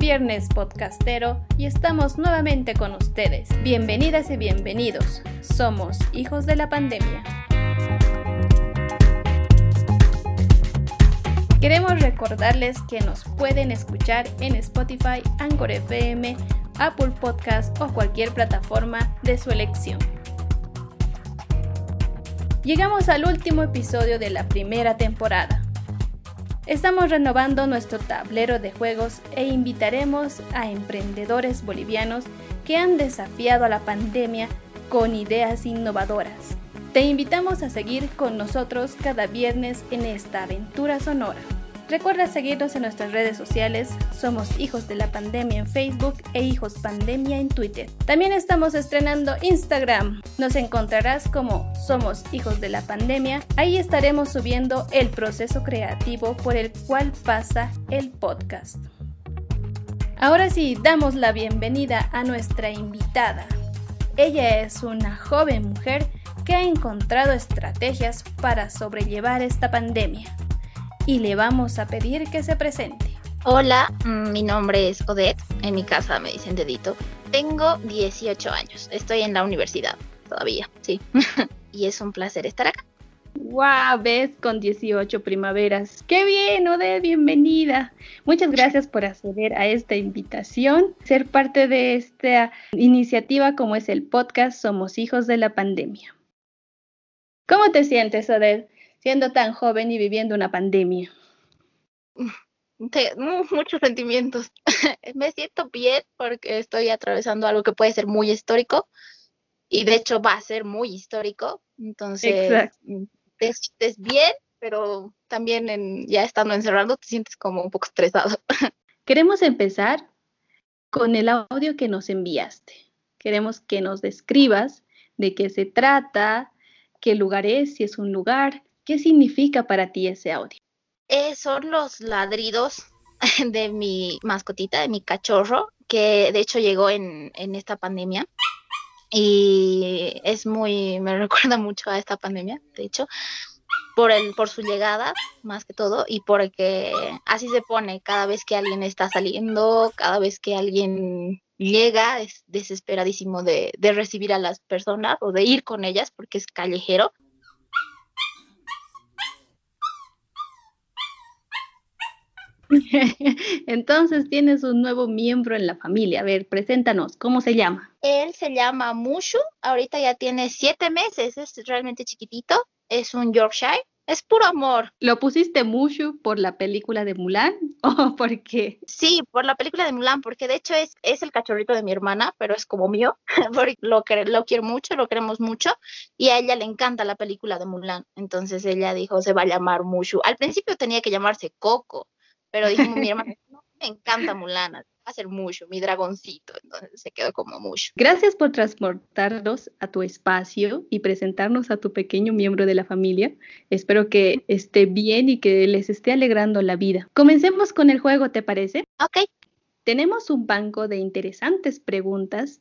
viernes podcastero y estamos nuevamente con ustedes. Bienvenidas y bienvenidos. Somos hijos de la pandemia. Queremos recordarles que nos pueden escuchar en Spotify, Anchor FM, Apple Podcast o cualquier plataforma de su elección. Llegamos al último episodio de la primera temporada. Estamos renovando nuestro tablero de juegos e invitaremos a emprendedores bolivianos que han desafiado a la pandemia con ideas innovadoras. Te invitamos a seguir con nosotros cada viernes en esta aventura sonora. Recuerda seguirnos en nuestras redes sociales, somos Hijos de la Pandemia en Facebook e Hijos Pandemia en Twitter. También estamos estrenando Instagram, nos encontrarás como Somos Hijos de la Pandemia, ahí estaremos subiendo el proceso creativo por el cual pasa el podcast. Ahora sí, damos la bienvenida a nuestra invitada. Ella es una joven mujer que ha encontrado estrategias para sobrellevar esta pandemia y le vamos a pedir que se presente. Hola, mm, mi nombre es Odette, en mi casa me dicen dedito. Tengo 18 años, estoy en la universidad todavía, sí. y es un placer estar acá. ¡Wow! ¿Ves? Con 18 primaveras. ¡Qué bien, Odette! Bienvenida. Muchas gracias por acceder a esta invitación, ser parte de esta iniciativa como es el podcast Somos Hijos de la Pandemia. ¿Cómo te sientes, Odette? Siendo tan joven y viviendo una pandemia? muchos sentimientos. Me siento bien porque estoy atravesando algo que puede ser muy histórico y de hecho va a ser muy histórico. Entonces, te sientes bien, pero también en, ya estando encerrado te sientes como un poco estresado. Queremos empezar con el audio que nos enviaste. Queremos que nos describas de qué se trata, qué lugar es, si es un lugar, ¿Qué significa para ti ese audio? Eh, son los ladridos de mi mascotita, de mi cachorro, que de hecho llegó en, esta pandemia. Y es muy, me recuerda mucho a esta pandemia, de hecho, por, el, por su llegada, más que todo, y porque así se pone cada vez que alguien está saliendo, cada vez que alguien llega, es desesperadísimo de, de recibir a las personas o de ir con ellas, porque es callejero. Entonces tienes un nuevo miembro en la familia. A ver, preséntanos, ¿cómo se llama? Él se llama Mushu, ahorita ya tiene siete meses, es realmente chiquitito, es un Yorkshire. Es puro amor. ¿Lo pusiste Mushu por la película de Mulan o por qué? Sí, por la película de Mulan, porque de hecho es, es el cachorrito de mi hermana, pero es como mío, porque lo, lo quiero mucho, lo queremos mucho, y a ella le encanta la película de Mulan. Entonces ella dijo, se va a llamar Mushu. Al principio tenía que llamarse Coco, pero dijimos, mi hermano, me encanta Mulana, va a ser mucho, mi dragoncito, entonces se quedó como mucho. Gracias por transportarnos a tu espacio y presentarnos a tu pequeño miembro de la familia. Espero que esté bien y que les esté alegrando la vida. Comencemos con el juego, ¿te parece? Ok. Tenemos un banco de interesantes preguntas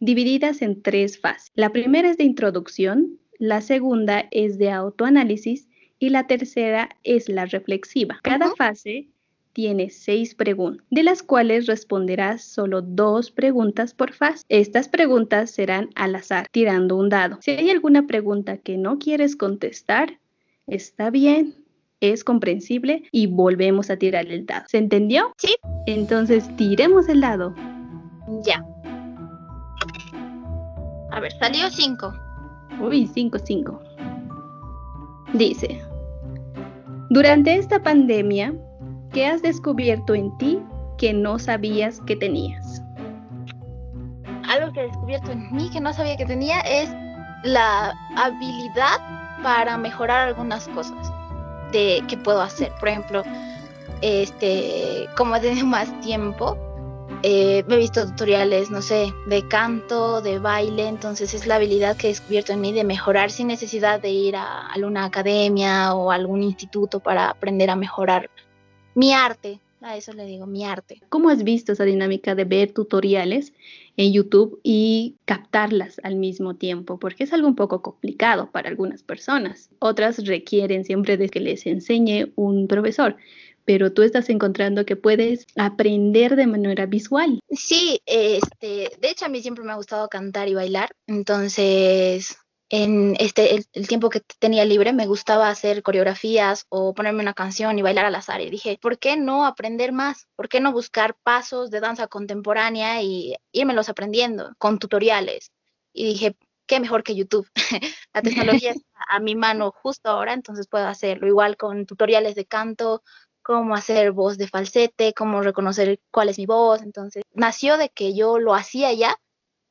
divididas en tres fases. La primera es de introducción, la segunda es de autoanálisis y la tercera es la reflexiva. Cada fase tiene seis preguntas, de las cuales responderás solo dos preguntas por fase. Estas preguntas serán al azar, tirando un dado. Si hay alguna pregunta que no quieres contestar, está bien, es comprensible y volvemos a tirar el dado. ¿Se entendió? Sí. Entonces tiremos el dado. Ya. A ver, salió cinco. Uy, cinco, cinco. Dice, durante esta pandemia, ¿Qué has descubierto en ti que no sabías que tenías? Algo que he descubierto en mí que no sabía que tenía es la habilidad para mejorar algunas cosas de que puedo hacer. Por ejemplo, este, como he tenido más tiempo, eh, he visto tutoriales, no sé, de canto, de baile, entonces es la habilidad que he descubierto en mí de mejorar sin necesidad de ir a alguna academia o algún instituto para aprender a mejorar mi arte, a eso le digo, mi arte. ¿Cómo has visto esa dinámica de ver tutoriales en YouTube y captarlas al mismo tiempo? Porque es algo un poco complicado para algunas personas. Otras requieren siempre de que les enseñe un profesor. pero tú estás encontrando que puedes aprender de manera visual. Sí, este, de hecho a mí siempre me ha gustado cantar y bailar, entonces en este el, tiempo que tenía libre me gustaba hacer coreografías o ponerme una canción y bailar al azar y dije, ¿por qué no aprender más? ¿Por qué no buscar pasos de danza contemporánea y irmelos aprendiendo con tutoriales? Y dije, qué mejor que YouTube. La tecnología está a mi mano justo ahora, entonces puedo hacerlo. Igual con tutoriales de canto, cómo hacer voz de falsete, cómo reconocer cuál es mi voz. Entonces, nació de que yo lo hacía ya,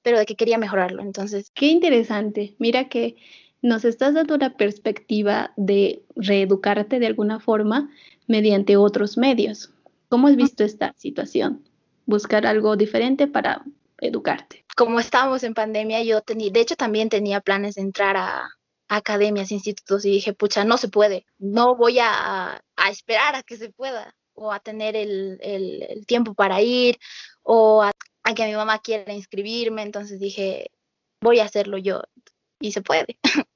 pero de que quería mejorarlo. Entonces, qué interesante. Mira que nos estás dando una perspectiva de reeducarte de alguna forma mediante otros medios. ¿Cómo has visto esta situación? Buscar algo diferente para educarte como estábamos en pandemia, yo tenía, de hecho también tenía planes de entrar a, academias, institutos y dije, pucha, no se puede, no voy a, esperar a que se pueda o a tener el, tiempo para ir o a, que mi mamá quiera inscribirme, entonces dije, voy a hacerlo yo. Y se puede.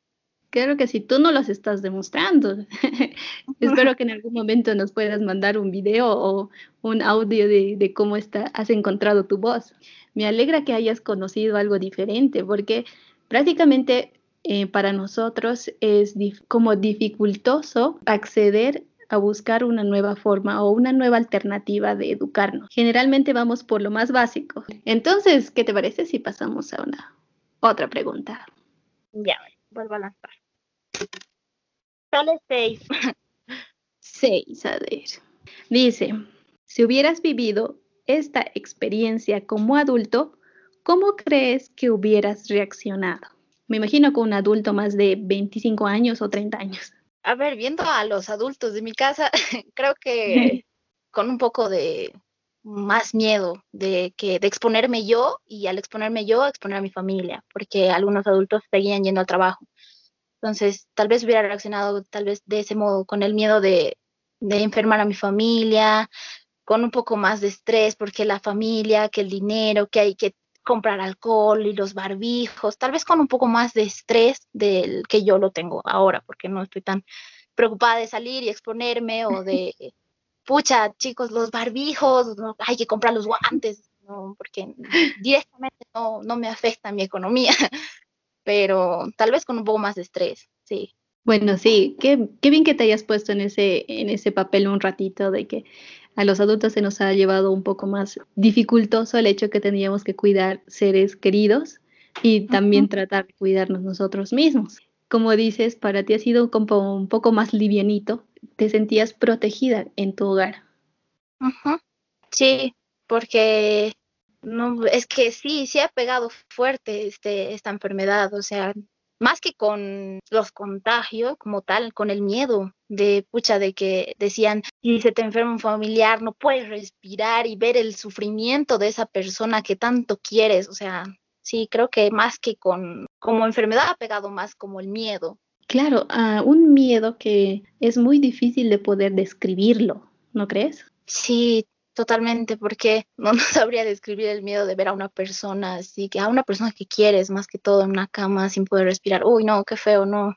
Claro que si tú no los estás demostrando, espero que en algún momento nos puedas mandar un video o un audio de, de cómo está, has encontrado tu voz. Me alegra que hayas conocido algo diferente, porque prácticamente eh, para nosotros es como dificultoso acceder a buscar una nueva forma o una nueva alternativa de educarnos. Generalmente vamos por lo más básico. Entonces, ¿qué te parece si pasamos a una otra pregunta? Ya, vuelvo a lanzar. Sale seis. seis, a ver. Dice, si hubieras vivido esta experiencia como adulto, ¿cómo crees que hubieras reaccionado? Me imagino con un adulto más de 25 años o 30 años. A ver, viendo a los adultos de mi casa, creo que con un poco de más miedo de que de exponerme yo y al exponerme yo exponer a mi familia, porque algunos adultos seguían yendo al trabajo. Entonces, tal vez hubiera reaccionado tal vez de ese modo, con el miedo de, de enfermar a mi familia, con un poco más de estrés porque la familia, que el dinero, que hay que comprar alcohol y los barbijos, tal vez con un poco más de estrés del que yo lo tengo ahora, porque no estoy tan preocupada de salir y exponerme o de, pucha, chicos, los barbijos, hay que comprar los guantes, ¿no? porque directamente no, no me afecta mi economía, pero tal vez con un poco más de estrés, sí. Bueno, sí, qué, qué bien que te hayas puesto en ese, en ese papel un ratito de que a los adultos se nos ha llevado un poco más dificultoso el hecho que teníamos que cuidar seres queridos y también tratar de cuidarnos nosotros mismos. Como dices, para ti ha sido un poco más livianito, te sentías protegida en tu hogar. Sí, porque no, es que sí, sí ha pegado fuerte este, esta enfermedad, o sea, más que con los contagios como tal, con el miedo de pucha, de que decían, si se te enferma un familiar, no puedes respirar y ver el sufrimiento de esa persona que tanto quieres, o sea, sí, creo que más que con como enfermedad ha pegado más como el miedo. Claro, a un miedo que es muy difícil de poder describirlo, ¿no crees? Sí, Totalmente, porque no, sabría describir el miedo de ver a una persona así, que a una persona que quieres más que todo en una cama sin poder respirar. Uy, no, qué feo, no.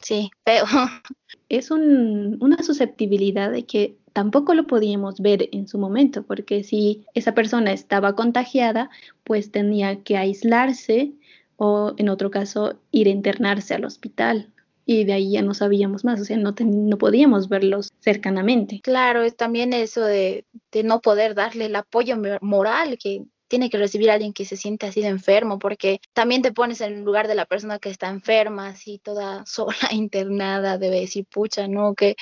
Sí, feo. Es un, una susceptibilidad de que tampoco lo podíamos ver en su momento, porque si esa persona estaba contagiada, pues tenía que aislarse o en otro caso ir a internarse al hospital y de ahí ya no sabíamos más, o sea, no, no podíamos verlos cercanamente. Claro, es también eso de, de no poder darle el apoyo moral que tiene que recibir alguien que se siente así de enfermo, porque también te pones en el lugar de la persona que está enferma, así toda sola, internada, debe decir, pucha, no, que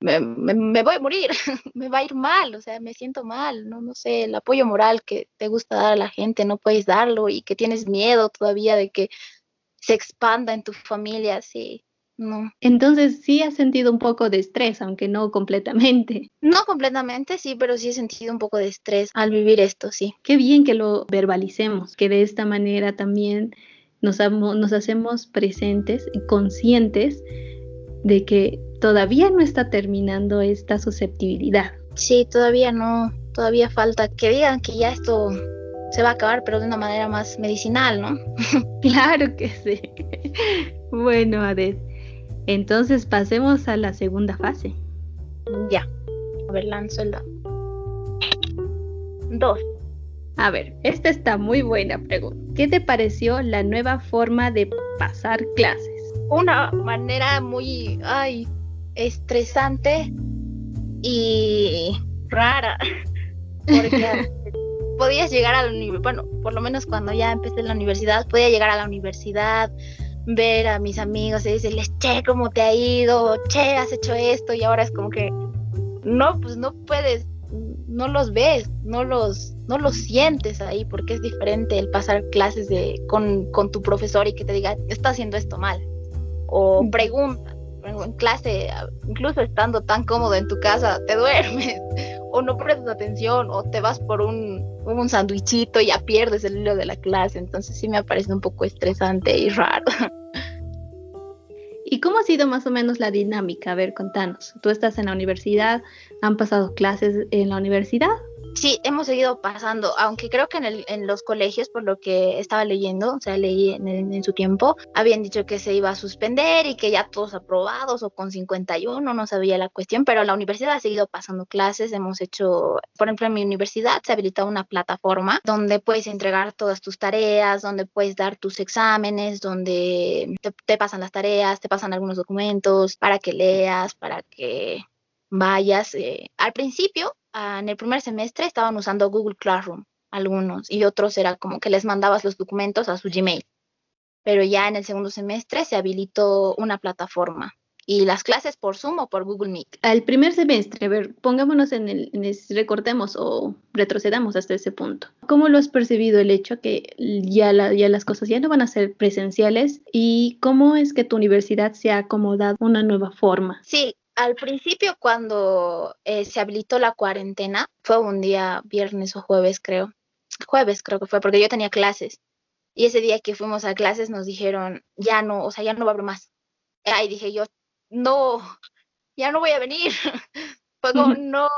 me, me, voy a morir, me va a ir mal, o sea, me siento mal, no, no sé, el apoyo moral que te gusta dar a la gente, no puedes darlo y que tienes miedo todavía de que se expanda en tu familia, sí. No. Entonces sí has sentido un poco de estrés, aunque no completamente. No completamente, sí, pero sí he sentido un poco de estrés al vivir esto, sí. Qué bien que lo verbalicemos, que de esta manera también nos, nos hacemos presentes y conscientes de que todavía no está terminando esta susceptibilidad. Sí, todavía no, todavía falta que digan que ya esto se va a acabar, pero de una manera más medicinal, ¿no? claro que sí. bueno, Adel, entonces pasemos a la segunda fase. Ya. A ver, lanzo el Dos. A ver, esta está muy buena pregunta. ¿Qué te pareció la nueva forma de pasar clases? Una manera muy, ay, estresante y rara. Porque podías llegar a la universidad, bueno, por lo menos cuando ya empecé la universidad, podía llegar a la universidad, ver a mis amigos y decirles, che, ¿cómo te ha ido? Che, has hecho esto y ahora es como que, no, pues no puedes, no los ves, no los, no los sientes ahí porque es diferente el pasar clases de, con, con tu profesor y que te diga, está haciendo esto mal. O pregunta, en clase, incluso estando tan cómodo en tu casa, te duermes o no prestas atención o te vas por un, un sandwichito y ya pierdes el hilo de la clase. Entonces sí me ha parecido un poco estresante y raro. ¿Y cómo ha sido más o menos la dinámica? A ver, contanos. Tú estás en la universidad, han pasado clases en la universidad Sí, hemos seguido pasando, aunque creo que en, el, en los colegios, por lo que estaba leyendo, o sea, leí en, su tiempo, habían dicho que se iba a suspender y que ya todos aprobados o con 51, no sabía la cuestión, pero la universidad ha seguido pasando clases, hemos hecho, por ejemplo, en mi universidad se ha habilitado una plataforma donde puedes entregar todas tus tareas, donde puedes dar tus exámenes, donde te, te pasan las tareas, te pasan algunos documentos para que leas, para que vayas. Eh, al principio, ah, en el primer semestre, estaban usando Google Classroom algunos y otros era como que les mandabas los documentos a su Gmail. Pero ya en el segundo semestre se habilitó una plataforma y las clases por Zoom o por Google Meet. Al primer semestre, a ver, pongámonos en el, en recortemos o retrocedamos hasta ese punto. ¿Cómo lo has percibido el hecho que ya, ya las cosas ya no van a ser presenciales y cómo es que tu universidad se ha acomodado una nueva forma? Sí, al principio cuando eh, se habilitó la cuarentena, fue un día viernes o jueves creo, jueves creo que fue, porque yo tenía clases. Y ese día que fuimos a clases nos dijeron, ya no, o sea, ya no va a haber más. Ahí dije yo, no, ya no voy a venir. Fue como, no,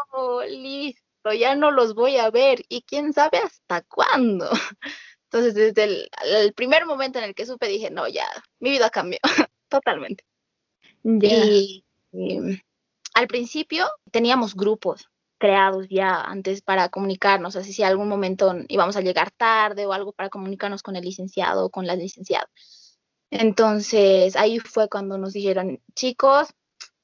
listo, ya no los voy a ver. Y quién sabe hasta cuándo. Entonces, desde el, el primer momento en el que supe, dije, no, ya, mi vida cambió totalmente. Y Em, al principio teníamos grupos creados ya antes para comunicarnos, así si algún momento íbamos a llegar tarde o algo para comunicarnos con el licenciado o con la licenciada. Entonces ahí fue cuando nos dijeron, chicos,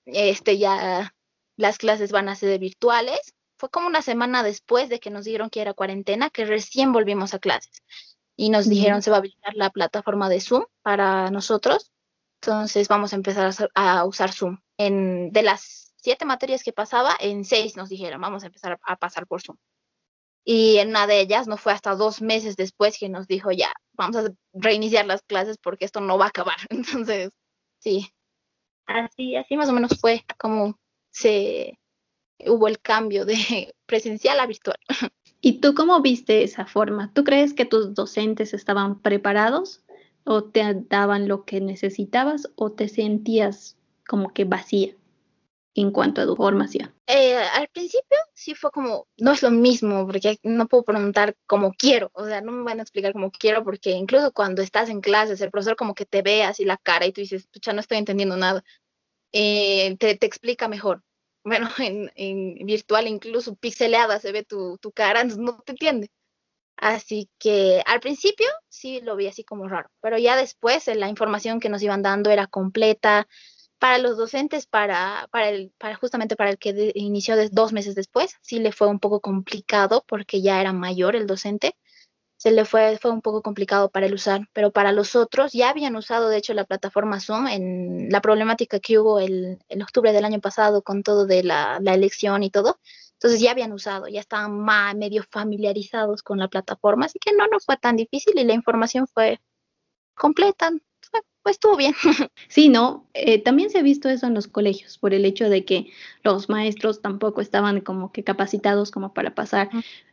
este ya las clases van a ser virtuales. Fue como una semana después de que nos dijeron que era cuarentena que recién volvimos a clases y nos dijeron se va a habilitar la plataforma de Zoom para nosotros. Entonces vamos a empezar a usar Zoom en, de las siete materias que pasaba, en seis nos dijeron, vamos a empezar a, pasar por Zoom. Y en una de ellas no fue hasta dos meses después que nos dijo, ya, vamos a reiniciar las clases porque esto no va a acabar. Entonces, sí, así, así más o menos fue como se hubo el cambio de presencial a virtual. ¿Y tú cómo viste esa forma? ¿Tú crees que tus docentes estaban preparados o te daban lo que necesitabas o te sentías como que vacía en cuanto a tu formación? Eh, al principio sí fue como, no es lo mismo, porque no puedo preguntar como quiero, o sea, no me van a explicar como quiero, porque incluso cuando estás en clases, el profesor como que te ve así la cara y tú dices, pucha, no estoy entendiendo nada, eh, te, te, explica mejor. Bueno, en, virtual incluso pixeleada se ve tu, tu cara, no te entiende. Así que al principio sí lo vi así como raro, pero ya después eh, la información que nos iban dando era completa, para los docentes, para, para, el, para justamente para el que inició dos meses después, sí le fue un poco complicado porque ya era mayor el docente, se le fue, fue un poco complicado para el usar, pero para los otros ya habían usado de hecho la plataforma Zoom en la problemática que hubo el, en octubre del año pasado con todo de la, la elección y todo, entonces ya habían usado, ya estaban más medio familiarizados con la plataforma, así que no, no fue tan difícil y la información fue completa, pues estuvo bien. Sí, no, eh, también se ha visto eso en los colegios por el hecho de que los maestros tampoco estaban como que capacitados como para pasar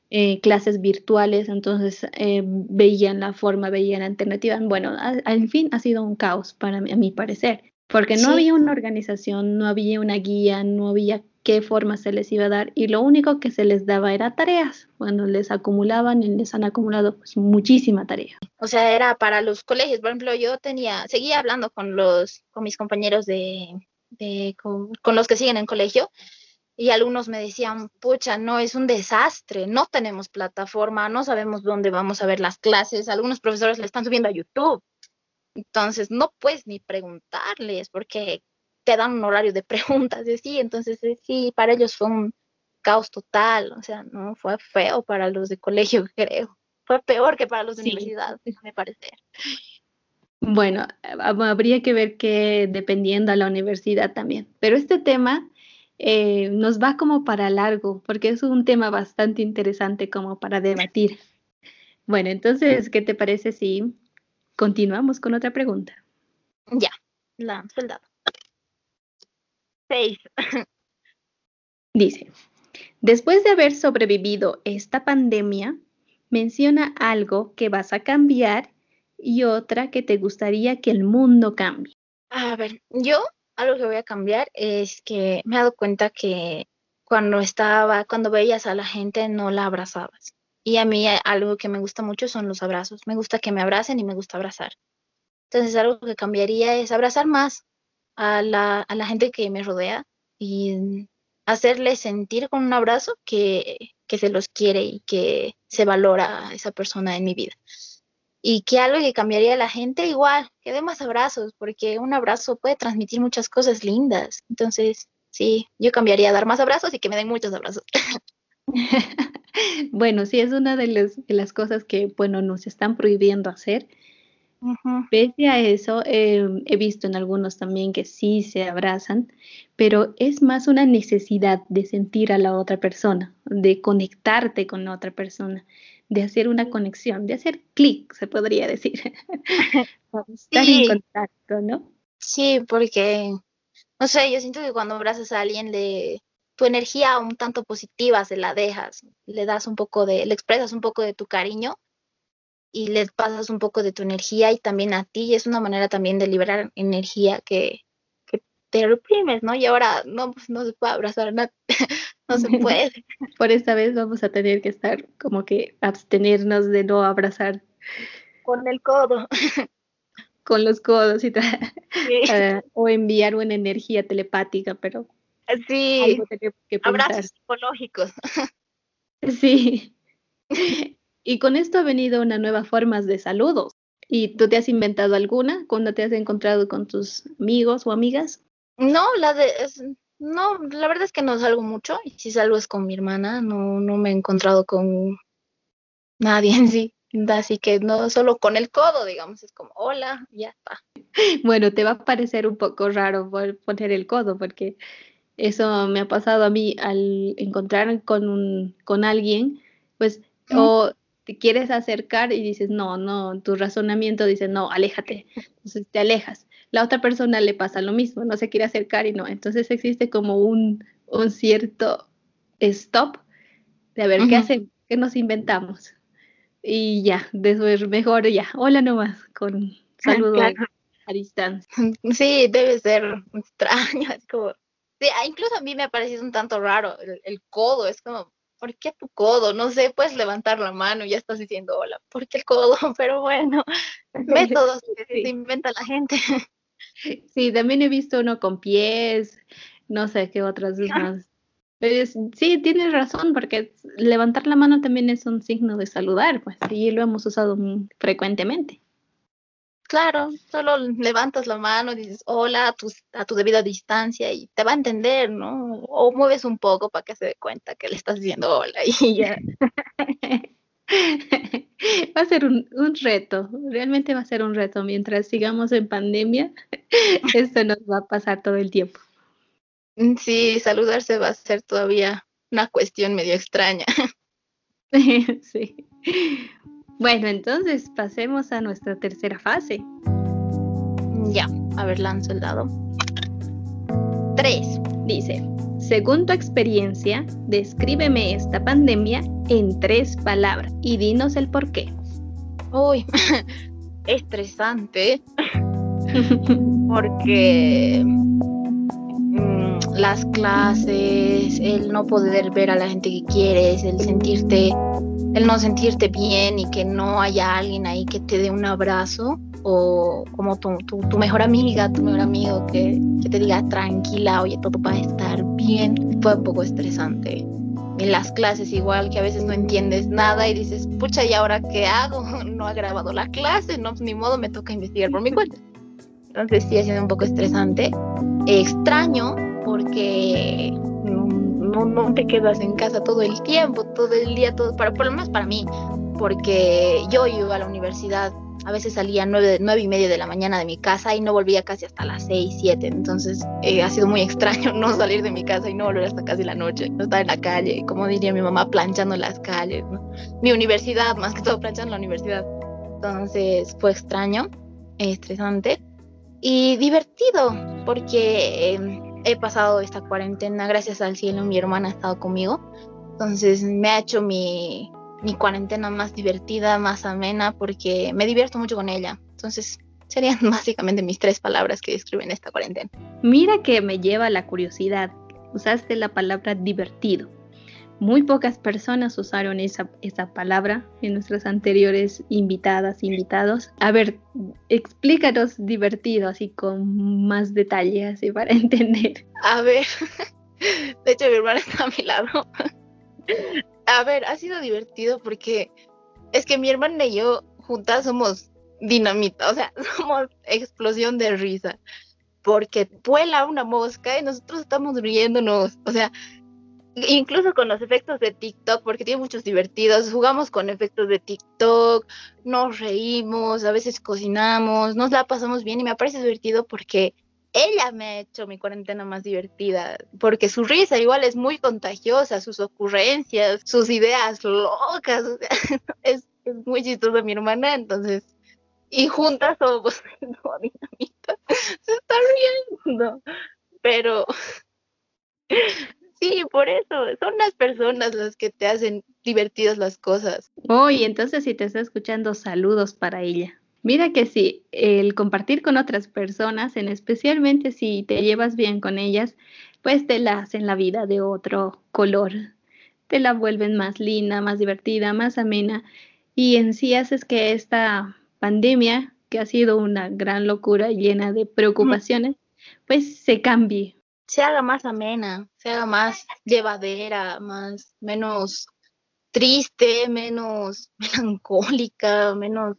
eh, clases virtuales, entonces eh, veían la forma, veían la alternativa. Bueno, al fin ha sido un caos para mí, a mi parecer, porque no había una organización, no había una guía, no había qué forma se les iba a dar y lo único que se les daba era tareas. Cuando les acumulaban y les han acumulado pues, muchísima tarea. O sea, era para los colegios. Por ejemplo, yo tenía, seguía hablando con los, con mis compañeros de, de con, los que siguen en colegio y algunos me decían, pucha, no, es un desastre, no tenemos plataforma, no sabemos dónde vamos a ver las clases, algunos profesores le están subiendo a YouTube. Entonces, no puedes ni preguntarles porque te dan un horario de preguntas y así. Entonces, eh, sí, para ellos fue un caos total. O sea, no fue feo para los de colegio, creo. Fue peor que para los de universidad, me parece. Bueno, habría que ver que dependiendo a la universidad también. Pero este tema eh, nos va como para largo, porque es un tema bastante interesante como para debatir. Bueno, entonces, ¿qué te parece si continuamos con otra pregunta? Ya, la soldado. Seis. Dice, después de haber sobrevivido esta pandemia, menciona algo que vas a cambiar y otra que te gustaría que el mundo cambie. A ver, yo algo que voy a cambiar es que me he dado cuenta que cuando estaba, cuando veías a la gente no la abrazabas. Y a mí algo que me gusta mucho son los abrazos. Me gusta que me abracen y me gusta abrazar. Entonces algo que cambiaría es abrazar más a la, a la gente que me rodea y hacerles sentir con un abrazo que, que se los quiere y que se valora a esa persona en mi vida y que algo que cambiaría a la gente, igual, que dé más abrazos, porque un abrazo puede transmitir muchas cosas lindas. Entonces, sí, yo cambiaría a dar más abrazos y que me den muchos abrazos. bueno, sí, es una de, las cosas que, bueno, nos están prohibiendo hacer. Pese a eso, em, he visto en algunos también que sí se abrazan, pero es más una necesidad de sentir a la otra persona, de conectarte con la otra persona de hacer una conexión, de hacer clic, se podría decir. Estar en contacto, ¿no? Sí, porque, no sé, yo siento que cuando abrazas a alguien, le, tu energía un tanto positiva se la dejas, le das un poco de, le expresas un poco de tu cariño y le pasas un poco de tu energía y también a ti, es una manera también de liberar energía que, te reprimes, ¿no? Y ahora no, pues no se puede abrazar, no, no se puede. Por esta vez vamos a tener que estar como que abstenernos de no abrazar. Con el codo. Con los codos y tal. o enviar una energía telepática, pero sí. Abrazos psicológicos. Sí. Y con esto ha venido una nueva forma de saludos. ¿Y tú te has inventado alguna cuando te has encontrado con tus amigos o amigas? No, la de no, la verdad es que no salgo mucho y si salgo es con mi hermana, no, no me he encontrado con nadie en sí. Así que no solo con el codo, digamos, es como, hola, ya está. Bueno, te va a parecer un poco raro poner el codo, porque eso me ha pasado a mí al encontrar con, un, con alguien, pues, o te quieres acercar y dices, no, no, tu razonamiento dice, no, aléjate. Entonces te alejas la otra persona le pasa lo mismo, no se quiere acercar y no. Entonces existe como un, un cierto stop de a ver qué hacemos, qué nos inventamos. Y ya, después mejor ya, hola nomás, con saludo a distancia. Sí, debe ser extraño, es como, sí, ah, incluso a mí me ha parecido un tanto raro el, el codo, es como, ¿por qué tu codo? No sé, puedes levantar la mano y ya estás diciendo hola, ¿por qué el codo? Pero bueno, métodos que se inventa la gente. Sí, también he visto uno con pies, no sé qué otras más. sí, tienes razón, porque levantar la mano también es un signo de saludar, pues, y lo hemos usado frecuentemente. Claro, solo levantas la mano, dices hola a tu, a tu debida distancia y te va a entender, ¿no? O mueves un poco para que se dé cuenta que le estás diciendo hola y ya. Va a ser un, reto, realmente va a ser un reto. Mientras sigamos en pandemia, esto nos va a pasar todo el tiempo. Mm, sí, saludarse va a ser todavía una cuestión medio extraña. sí. Bueno, entonces pasemos a nuestra tercera fase. Ya, a ver, lanzo el dado. Tres. Dice, según tu experiencia, descríbeme esta pandemia en tres palabras y dinos el por qué. Uy, estresante. Porque mm, las clases, el no poder ver a la gente que quieres, el sentirte, el no sentirte bien y que no haya alguien ahí que te dé un abrazo, o como tu, tu, mejor amiga, tu mejor amigo que, que, te diga tranquila, oye, todo va a estar bien, fue un poco estresante. En las clases igual, que a veces no entiendes nada y dices, pucha, ¿y ahora qué hago? No ha grabado la clase, no, ni modo, me toca investigar por mi cuenta. Entonces sí ha sido un poco estresante. Extraño porque no, no, te quedas en casa todo el tiempo, todo el día, todo, para, por lo menos para mí, porque yo iba a la universidad a veces salía nueve, nueve y media de la mañana de mi casa y no volvía casi hasta las seis, siete. Entonces eh, ha sido muy extraño no salir de mi casa y no volver hasta casi la noche, no estar en la calle, como diría mi mamá, planchando las calles. Mi universidad, más que todo planchando la universidad. Entonces fue extraño, estresante y divertido porque em, he pasado esta cuarentena, gracias al cielo, mi hermana ha estado conmigo. Entonces me ha hecho mi, cuarentena más divertida, más amena, porque me divierto mucho con ella. Entonces, serían básicamente mis tres palabras que describen esta cuarentena. Mira que me lleva la curiosidad. Usaste la palabra divertido. Muy pocas personas usaron esa, esa palabra en nuestras anteriores invitadas, invitados. A ver, explícanos divertido, así con más detalle, así para entender. A ver, de hecho mi hermana está a mi lado a ver, ha sido divertido porque es que mi hermana y yo juntas somos dinamita, o sea, somos explosión de risa, porque vuela una mosca y nosotros estamos riéndonos, o sea, incluso con los efectos de TikTok, porque tiene muchos divertidos, jugamos con efectos de TikTok, nos reímos, a veces cocinamos, nos la pasamos bien y me parece divertido porque ella me ha hecho mi cuarentena más divertida, porque su risa igual es muy contagiosa, sus ocurrencias, sus ideas locas, es, es, muy chistosa mi hermana, entonces, y juntas somos dinamita, se está riendo, pero por eso, son las personas las que te hacen divertidas las cosas. Oh, entonces si te está escuchando, saludos para ella. Mira que sí, el compartir con otras personas, en especialmente si te llevas bien con ellas, pues te la hacen la vida de otro color, te la vuelven más linda, más divertida, más amena y en sí haces que esta pandemia, que ha sido una gran locura llena de preocupaciones, pues se cambie. Se haga más amena, se haga más llevadera, más menos triste, menos melancólica, menos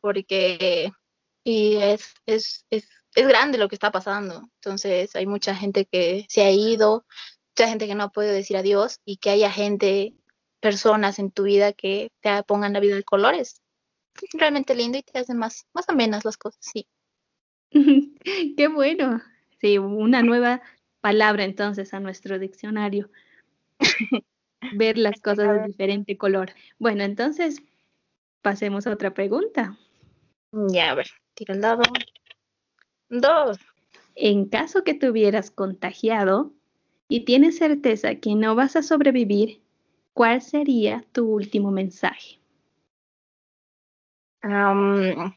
porque y es, es, es, es grande lo que está pasando. Entonces hay mucha gente que se ha ido, mucha gente que no ha podido decir adiós y que haya gente, personas en tu vida que te pongan la vida de colores. realmente lindo y te hacen más, más amenas las cosas, sí. Qué bueno. Sí, una nueva palabra entonces a nuestro diccionario. Ver las cosas de diferente color. Bueno, entonces Pasemos a otra pregunta. Ya, a ver, tira el dado. Dos. En caso que te hubieras contagiado y tienes certeza que no vas a sobrevivir, ¿cuál sería tu último mensaje? creo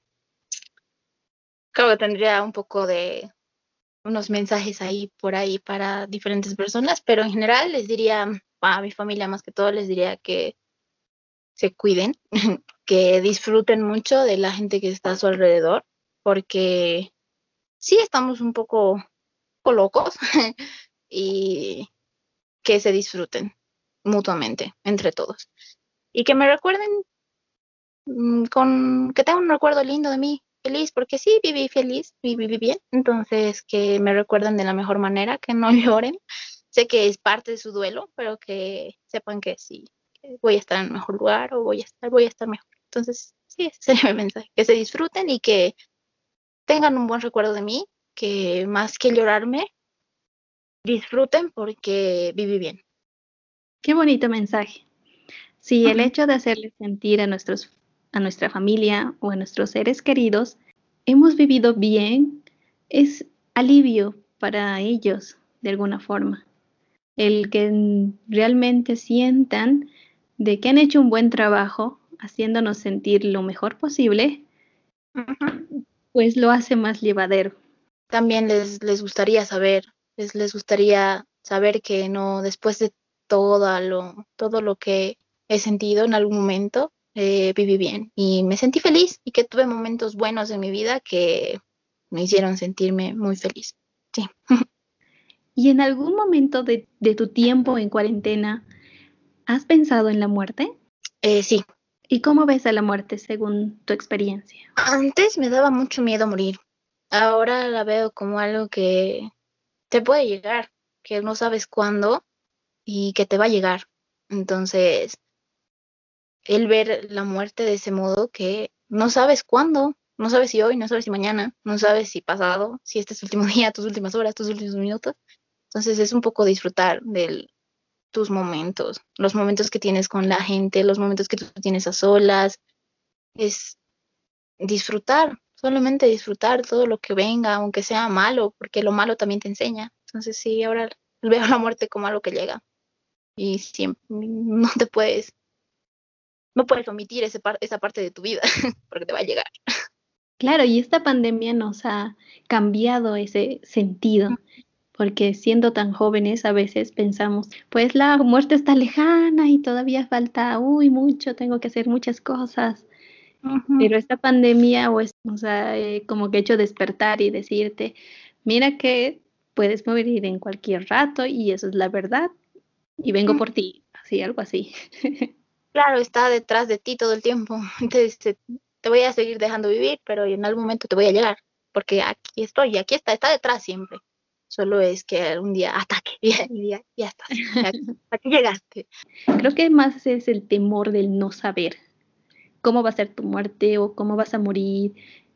que tendría un poco de unos mensajes ahí por ahí para diferentes personas, pero en general les diría a mi familia más que todo les diría que se cuiden, que disfruten mucho de la gente que está a su alrededor, porque sí estamos un poco, locos y que se disfruten mutuamente entre todos. Y que me recuerden mm, con que tengan un recuerdo lindo de mí, feliz, porque sí viví feliz, viví bien, entonces que me recuerden de la mejor manera, que no lloren. Sé que es parte de su duelo, pero que sepan que sí, voy a estar en un mejor lugar o voy a estar, voy a estar mejor. Entonces, sí, ese sería mi mensaje, que se disfruten y que tengan un buen recuerdo de mí, que más que llorarme, disfruten porque viví bien. Qué bonito mensaje. Sí, el hecho de hacerles sentir a, nuestros, a nuestra familia o a nuestros seres queridos, hemos vivido bien, es alivio para ellos de alguna forma. El que realmente sientan de que han hecho un buen trabajo haciéndonos sentir lo mejor posible, pues lo hace más llevadero. También les, les gustaría saber, les, les gustaría saber que no, después de todo lo, todo lo que he sentido en algún momento, eh, viví bien y me sentí feliz y que tuve momentos buenos en mi vida que me hicieron sentirme muy feliz. Sí. ¿Y en algún momento de, de tu tiempo en cuarentena has pensado en la muerte? Eh, sí. ¿Y cómo ves a la muerte según tu experiencia? Antes me daba mucho miedo morir. Ahora la veo como algo que te puede llegar, que no sabes cuándo y que te va a llegar. Entonces, el ver la muerte de ese modo que no sabes cuándo, no sabes si hoy, no sabes si mañana, no sabes si pasado, si este es el último día, tus últimas horas, tus últimos minutos. Entonces es un poco disfrutar de tus momentos, los momentos que tienes con la gente, los momentos que tú tienes a solas. Es disfrutar, solamente disfrutar todo lo que venga, aunque sea malo, porque lo malo también te enseña. Entonces sí, ahora veo la muerte como algo que llega y siempre no te puedes no puedes omitir ese esa parte de tu vida porque te va a llegar. Claro, y esta pandemia nos ha cambiado ese sentido, porque siendo tan jóvenes a veces pensamos, pues la muerte está lejana y todavía falta, uy, mucho, tengo que hacer muchas cosas. Pero esta pandemia, o, es, o sea, eh, como que hecho despertar y decirte, mira que puedes morir en cualquier rato y eso es la verdad, y vengo por ti, así, algo así. claro, está detrás de ti todo el tiempo. Entonces, te voy a seguir dejando vivir, pero en algún momento te voy a llegar, porque aquí estoy, aquí está, está detrás siempre. Solo es que algún día ataque y ya, ya está, aquí llegaste. Creo que más es el temor del no saber cómo va a ser tu muerte o cómo vas a morir,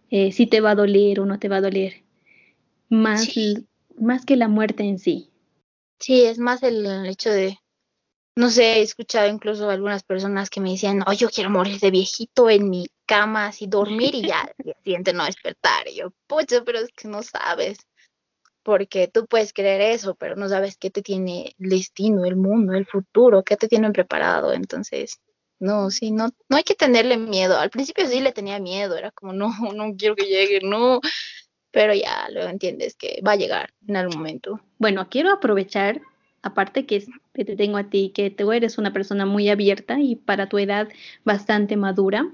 eh, si te va a doler o no te va a doler, más, más que la muerte en sí. Sí, es más el hecho de no sé, he escuchado incluso algunas personas que me decían, oh, yo quiero morir de viejito en mi cama, así dormir y ya, al día siguiente no despertar. Y yo, pucha, pero es que no sabes, porque tú puedes creer eso, pero no sabes qué te tiene el destino, el mundo, el futuro, qué te tienen preparado. Entonces, no, sí, no, no hay que tenerle miedo. Al principio sí le tenía miedo, era como, no, no quiero que llegue, no. Pero ya luego entiendes que va a llegar en algún momento. Bueno, quiero aprovechar aparte que te tengo a ti, que tú eres una persona muy abierta y para tu edad bastante madura,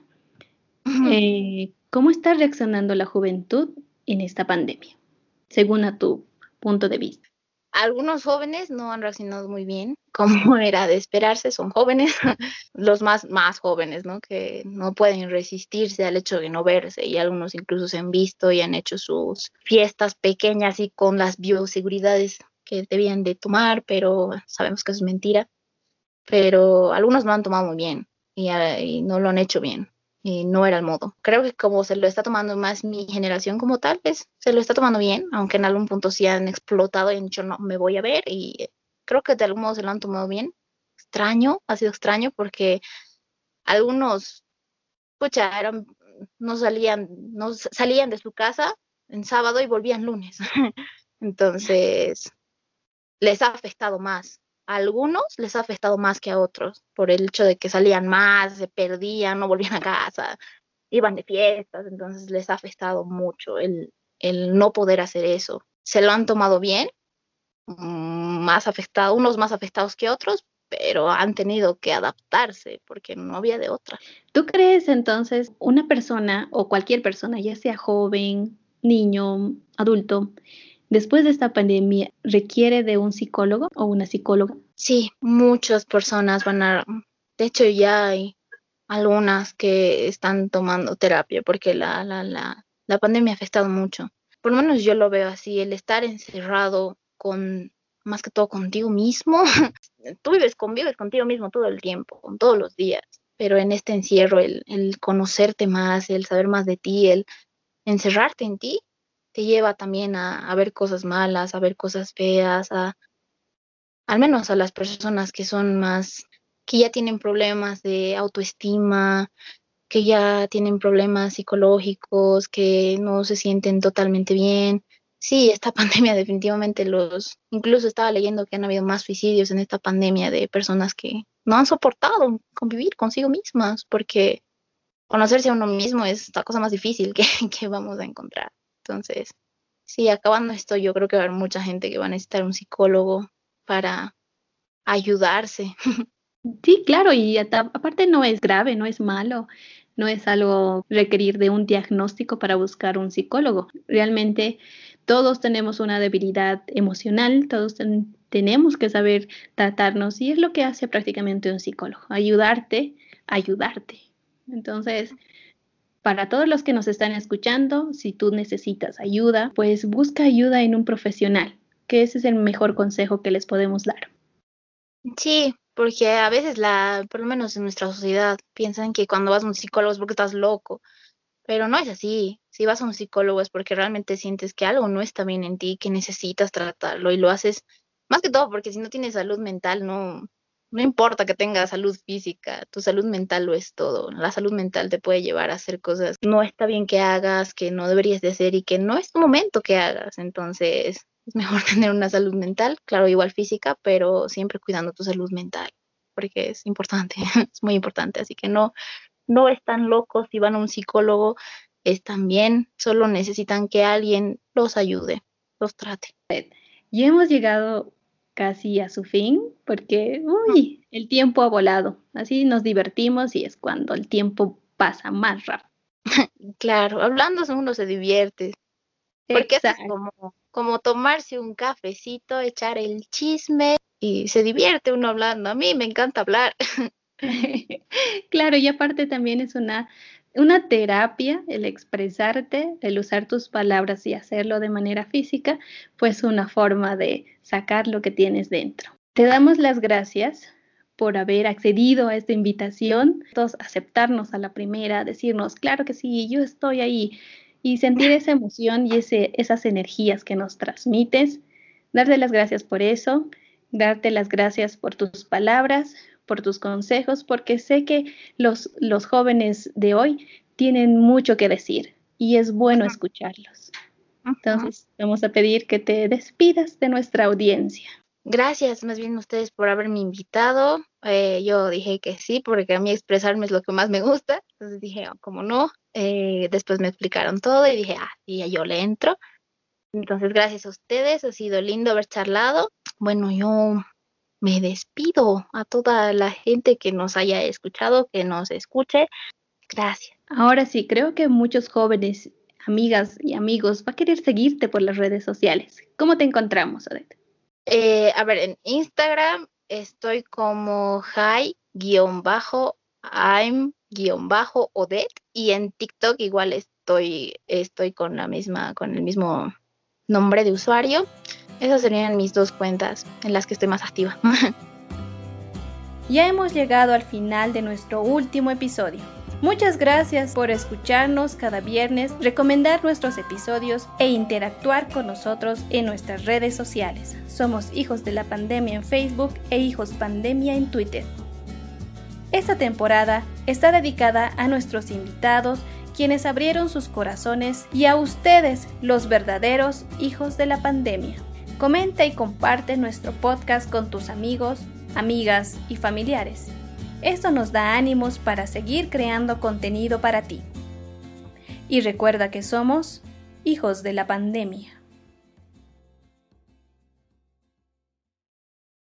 eh, ¿cómo está reaccionando la juventud en esta pandemia, según a tu punto de vista? Algunos jóvenes no han reaccionado muy bien, como era de esperarse, son jóvenes, los más, más jóvenes, ¿no? Que no pueden resistirse al hecho de no verse y algunos incluso se han visto y han hecho sus fiestas pequeñas y con las bioseguridades que debían de tomar, pero sabemos que eso es mentira. Pero algunos no han tomado muy bien ah, y, no lo han hecho bien y no era el modo. Creo que como se lo está tomando más mi generación como tal, pues se lo está tomando bien, aunque en algún punto sí han explotado y han dicho no, me voy a ver y creo que de algún modo se lo han tomado bien. Extraño, ha sido extraño porque algunos, pucha, eran, no salían, no salían de su casa en sábado y volvían lunes. Entonces, les ha afectado más. A algunos les ha afectado más que a otros, por el hecho de que salían más, se perdían, no volvían a casa, iban de fiestas, entonces les ha afectado mucho el, el no poder hacer eso. Se lo han tomado bien, mm, más afectado, unos más afectados que otros, pero han tenido que adaptarse porque no había de otra. ¿Tú crees entonces una persona o cualquier persona, ya sea joven, niño, adulto, después de esta pandemia requiere de un psicólogo o una psicóloga? Sí, muchas personas van a, de hecho ya hay algunas que están tomando terapia porque la, la, la, la pandemia ha afectado mucho. Por lo menos yo lo veo así, el estar encerrado con, más que todo contigo mismo. Tú vives, convives contigo mismo todo el tiempo, todos los días, pero en este encierro, el, el conocerte más, el saber más de ti, el encerrarte en ti, te lleva también a, ver cosas malas, a ver cosas feas, a, al menos a las personas que son más, que ya tienen problemas de autoestima, que ya tienen problemas psicológicos, que no se sienten totalmente bien. Sí, esta pandemia definitivamente los, incluso estaba leyendo que han habido más suicidios en esta pandemia de personas que no han soportado convivir consigo mismas, porque conocerse a uno mismo es la cosa más difícil que, vamos a encontrar. Entonces, sí, acabando esto, yo creo que va a haber mucha gente que va a necesitar un psicólogo para ayudarse. Sí, claro, y aparte no es grave, no es malo, no es algo requerir de un diagnóstico para buscar un psicólogo. Realmente todos tenemos una debilidad emocional, todos tenemos que saber tratarnos y es lo que hace prácticamente un psicólogo, ayudarte, ayudarte. Entonces, para todos los que nos están escuchando, si tú necesitas ayuda, pues busca ayuda en un profesional, que ese es el mejor consejo que les podemos dar. Sí, porque a veces la, por lo menos en nuestra sociedad, piensan que cuando vas a un psicólogo es porque estás loco, pero no es así. Si vas a un psicólogo es porque realmente sientes que algo no está bien en ti, que necesitas tratarlo y lo haces más que todo porque si no tienes salud mental, no, no importa que tengas salud física, tu salud mental lo es todo. La salud mental te puede llevar a hacer cosas que no está bien que hagas, que no deberías de hacer y que no es momento que hagas. Entonces, es mejor tener una salud mental, claro, igual física, pero siempre cuidando tu salud mental, porque es importante, es muy importante. Así que no, no están locos si van a un psicólogo, están bien, solo necesitan que alguien los ayude, los trate. Y hemos llegado casi a su fin, porque, uy, el tiempo ha volado. Así nos divertimos y es cuando el tiempo pasa más rápido. claro, hablando uno se divierte. Porque es como, como tomarse un cafecito, echar el chisme y se divierte uno hablando. A mí me encanta hablar. claro, y aparte también es una una terapia, el expresarte, el usar tus palabras y hacerlo de manera física, pues una forma de sacar lo que tienes dentro. Te damos las gracias por haber accedido a esta invitación, todos aceptarnos a la primera, decirnos, claro que sí, yo estoy ahí, y sentir esa emoción y esas energías que nos transmites. Darte las gracias por eso, darte las gracias por tus palabras, por tus consejos, porque sé que los, los jóvenes de hoy tienen mucho que decir y es bueno escucharlos. Entonces, vamos a pedir que te despidas de nuestra audiencia. Gracias más bien ustedes por haberme invitado. Eh, yo dije que sí, porque a mí expresarme es lo que más me gusta. Entonces dije, oh, como no. Eh, después me explicaron todo y dije, ah, sí, yo le entro. Entonces, gracias a ustedes. Ha sido lindo haber charlado. Bueno, yo me despido a toda la gente que nos haya escuchado, que nos escuche. Gracias. Ahora sí, creo que muchos jóvenes, amigas y amigos va a querer seguirte por las redes sociales. ¿Cómo te encontramos, Odette? Eh, a ver, en Instagram estoy como hi-i'm-odette y en TikTok igual estoy, estoy con la misma, con el mismo nombre de usuario. Esas serían mis dos cuentas en las que estoy más activa. ya hemos llegado al final de nuestro último episodio. Muchas gracias por escucharnos cada viernes, recomendar nuestros episodios e interactuar con nosotros en nuestras redes sociales. Somos Hijos de la Pandemia en Facebook e Hijos Pandemia en Twitter. Esta temporada está dedicada a nuestros invitados quienes abrieron sus corazones y a ustedes, los verdaderos hijos de la pandemia. Comenta y comparte nuestro podcast con tus amigos, amigas y familiares. Esto nos da ánimos para seguir creando contenido para ti. Y recuerda que somos hijos de la pandemia.